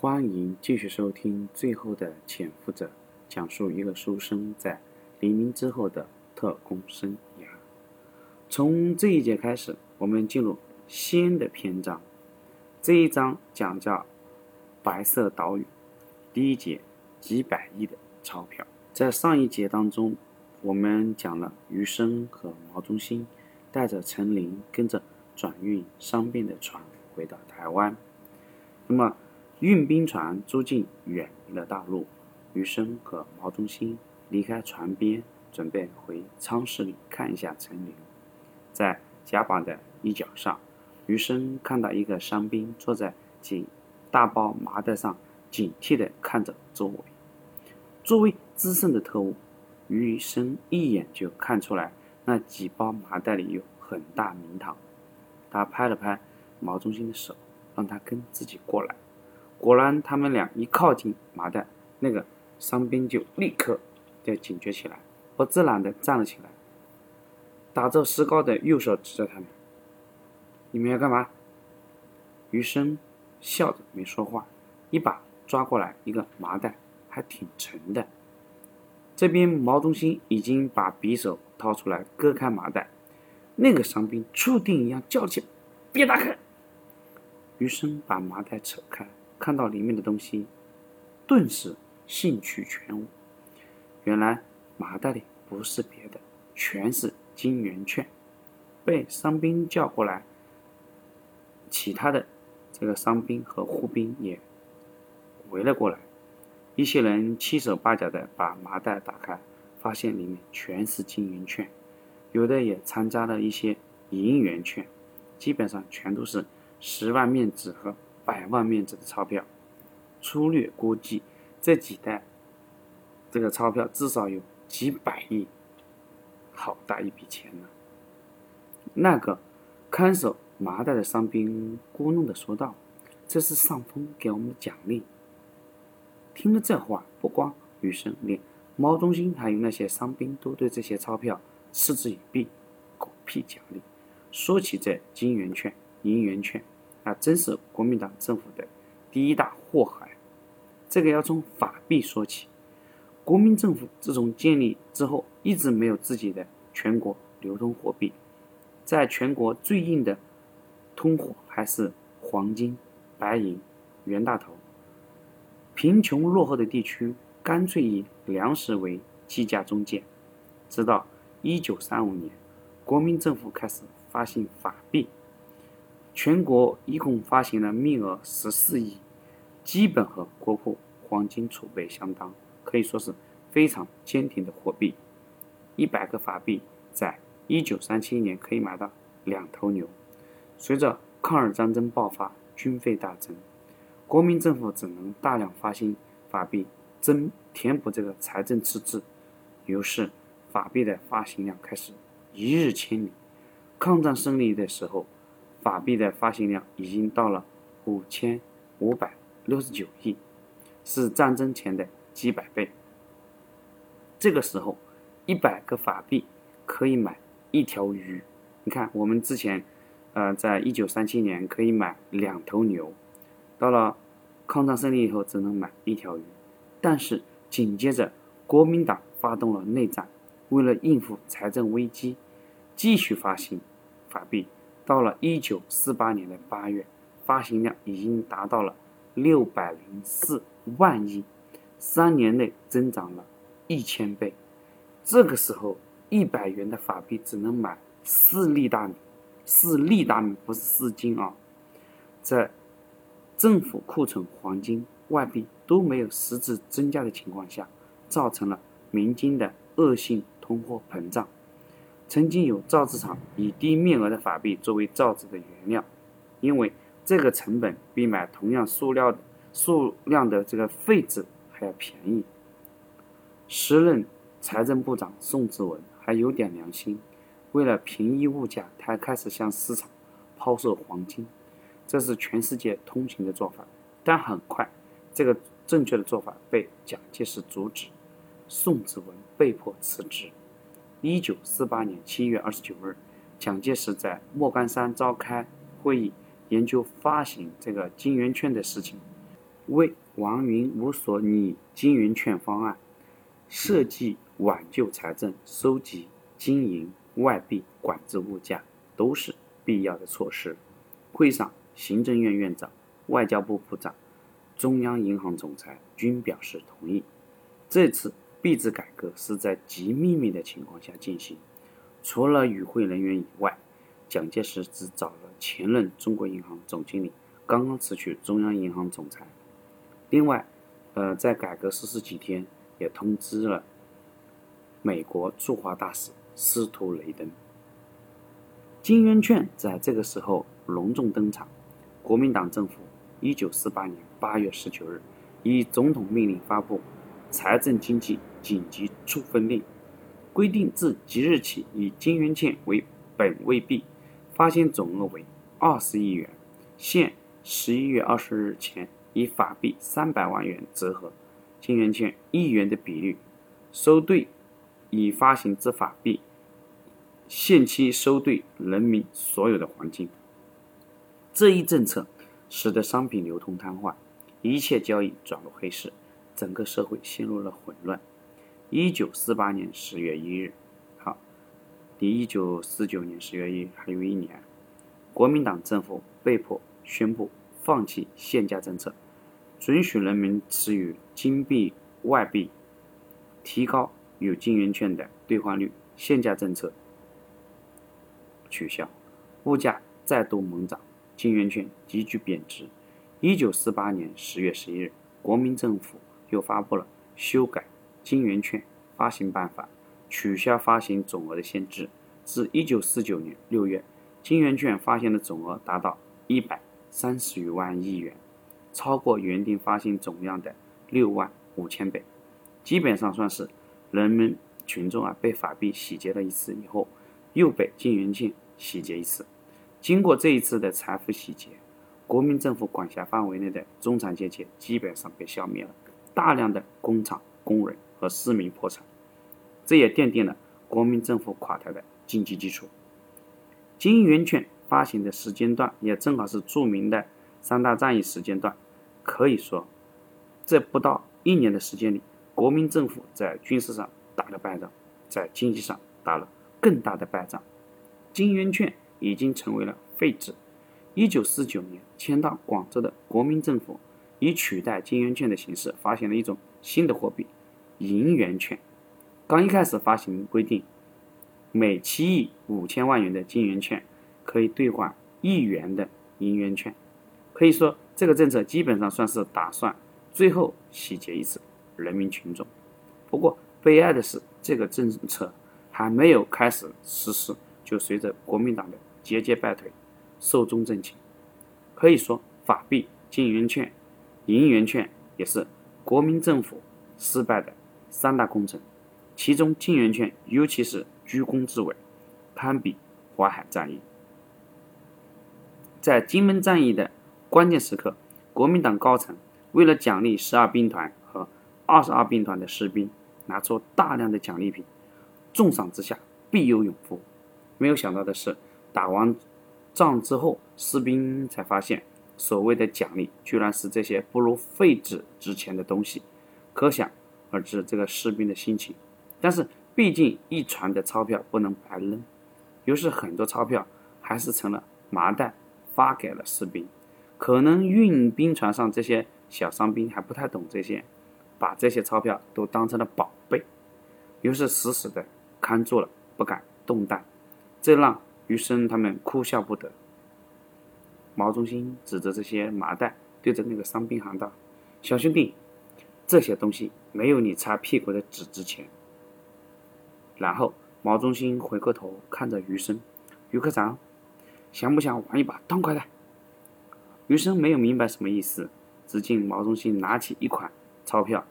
欢迎继续收听《最后的潜伏者》，讲述一个书生在黎明之后的特工生涯。从这一节开始，我们进入新的篇章。这一章讲叫“白色岛屿”。第一节，几百亿的钞票。在上一节当中，我们讲了余生和毛中心带着陈林，跟着转运伤病的船回到台湾。那么，运兵船租进远离了大陆，余生和毛中心离开船边，准备回舱室里看一下陈林。在甲板的一角上，余生看到一个伤兵坐在几大包麻袋上，警惕地看着周围。作为资深的特务，余生一眼就看出来那几包麻袋里有很大名堂。他拍了拍毛中心的手，让他跟自己过来。果然，他们俩一靠近麻袋，那个伤兵就立刻就警觉起来，不自然地站了起来，打着石膏的右手指着他们：“你们要干嘛？”余生笑着没说话，一把抓过来一个麻袋，还挺沉的。这边毛中心已经把匕首掏出来割开麻袋，那个伤兵触电一样叫起来：“别打开！”余生把麻袋扯开。看到里面的东西，顿时兴趣全无。原来麻袋里不是别的，全是金圆券。被伤兵叫过来，其他的这个伤兵和护兵也围了过来。一些人七手八脚的把麻袋打开，发现里面全是金圆券，有的也掺杂了一些银元券，基本上全都是十万面纸和。百万面值的钞票，粗略估计，这几袋这个钞票至少有几百亿，好大一笔钱呢！那个看守麻袋的伤兵咕哝的说道：“这是上峰给我们的奖励。”听了这话，不光余生，连猫中心还有那些伤兵都对这些钞票嗤之以鼻。狗屁奖励！说起这金圆券、银圆券。那真是国民党政府的第一大祸害。这个要从法币说起。国民政府自从建立之后，一直没有自己的全国流通货币。在全国最硬的通货还是黄金、白银、袁大头。贫穷落后的地区干脆以粮食为计价中介。直到一九三五年，国民政府开始发行法币。全国一共发行了面额十四亿，基本和国库黄金储备相当，可以说是非常坚挺的货币。一百个法币在一九三七年可以买到两头牛。随着抗日战争爆发，军费大增，国民政府只能大量发行法币，增填补这个财政赤字。于是，法币的发行量开始一日千里。抗战胜利的时候。法币的发行量已经到了五千五百六十九亿，是战争前的几百倍。这个时候，一百个法币可以买一条鱼。你看，我们之前，呃，在一九三七年可以买两头牛，到了抗战胜利以后只能买一条鱼。但是紧接着，国民党发动了内战，为了应付财政危机，继续发行法币。到了一九四八年的八月，发行量已经达到了六百零四万亿，三年内增长了一千倍。这个时候，一百元的法币只能买四粒大米，四粒大米不是四斤啊。在政府库存黄金、外币都没有实质增加的情况下，造成了民间的恶性通货膨胀。曾经有造纸厂以低面额的法币作为造纸的原料，因为这个成本比买同样塑料的数量的这个废纸还要便宜。时任财政部长宋子文还有点良心，为了平抑物价，他开始向市场抛售黄金，这是全世界通行的做法。但很快，这个正确的做法被蒋介石阻止，宋子文被迫辞职。一九四八年七月二十九日，蒋介石在莫干山召开会议，研究发行这个金圆券的事情。为王云武所拟金圆券方案，设计挽救财政、收集金银外币、管制物价，都是必要的措施。会上，行政院院长、外交部部长、中央银行总裁均表示同意。这次币制改革是在极秘密的情况下进行，除了与会人员以外，蒋介石只找了前任中国银行总经理、刚刚辞去中央银行总裁。另外，呃，在改革实施几天，也通知了美国驻华大使司徒雷登。金圆券在这个时候隆重登场。国民党政府一九四八年八月十九日以总统命令发布《财政经济紧急处分令》，规定自即日起以金圆券为本位币，发行总额为二十亿元，限十一月二十日前以法币三百万元折合金圆券一元的比率收兑已发行之法币。限期收兑人民所有的黄金，这一政策使得商品流通瘫痪，一切交易转入黑市，整个社会陷入了混乱。一九四八年十月一日，好，离一九四九年十月一还有一年，国民党政府被迫宣布放弃限价政策，准许人民持有金币外币，提高有金圆券的兑换率，限价政策。取消，物价再度猛涨，金圆券急剧贬值。一九四八年十月十一日，国民政府又发布了修改金圆券发行办法，取消发行总额的限制。自一九四九年六月，金圆券发行的总额达到一百三十余万亿元，超过原定发行总量的六万五千倍，基本上算是人们群众啊被法币洗劫了一次以后。又被金圆券洗劫一次。经过这一次的财富洗劫，国民政府管辖范围内的中产阶级基本上被消灭了，大量的工厂工人和市民破产，这也奠定了国民政府垮台的经济基础。金圆券发行的时间段也正好是著名的三大战役时间段，可以说，这不到一年的时间里，国民政府在军事上打了败仗，在经济上打了。更大的败仗，金圆券已经成为了废纸。一九四九年迁到广州的国民政府，以取代金圆券的形式发行了一种新的货币——银元券。刚一开始发行规定，每七亿五千万元的金圆券可以兑换一元的银元券。可以说，这个政策基本上算是打算最后洗劫一次人民群众。不过，悲哀的是，这个政策。还没有开始实施，就随着国民党的节节败退，寿终正寝。可以说，法币、金圆券、银元券也是国民政府失败的三大工程。其中，金元券尤其是居功至伟，堪比淮海战役。在金门战役的关键时刻，国民党高层为了奖励十二兵团和二十二兵团的士兵，拿出大量的奖励品。重赏之下必有勇夫。没有想到的是，打完仗之后，士兵才发现，所谓的奖励居然是这些不如废纸值钱的东西，可想而知这个士兵的心情。但是，毕竟一船的钞票不能白扔，于是很多钞票还是成了麻袋发给了士兵。可能运兵船上这些小伤兵还不太懂这些，把这些钞票都当成了宝贝，于是死死的。看住了，不敢动弹，这让余生他们哭笑不得。毛中心指着这些麻袋，对着那个伤兵喊道：“小兄弟，这些东西没有你擦屁股的纸值钱。”然后毛中心回过头看着余生：“余科长，想不想玩一把痛快的？”余生没有明白什么意思，只见毛中心拿起一款钞票，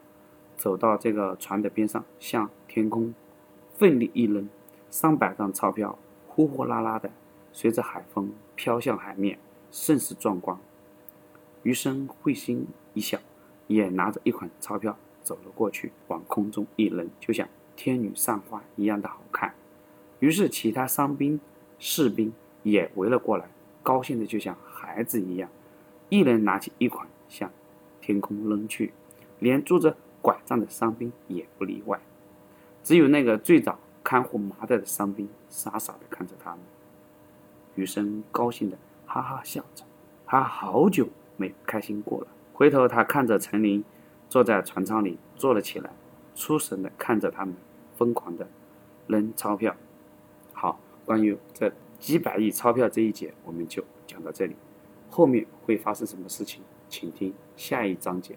走到这个船的边上，向天空。奋力一扔，上百张钞票呼呼啦啦的随着海风飘向海面，甚是壮观。余生会心一笑，也拿着一款钞票走了过去，往空中一扔，就像天女散花一样的好看。于是其他伤兵、士兵也围了过来，高兴的就像孩子一样，一人拿起一款向天空扔去，连拄着拐杖的伤兵也不例外。只有那个最早看护麻袋的伤兵傻傻的看着他们。余生高兴的哈哈笑着，他好久没开心过了。回头他看着陈林坐在船舱里坐了起来，出神的看着他们疯狂的扔钞票。好，关于这几百亿钞票这一节，我们就讲到这里。后面会发生什么事情，请听下一章节。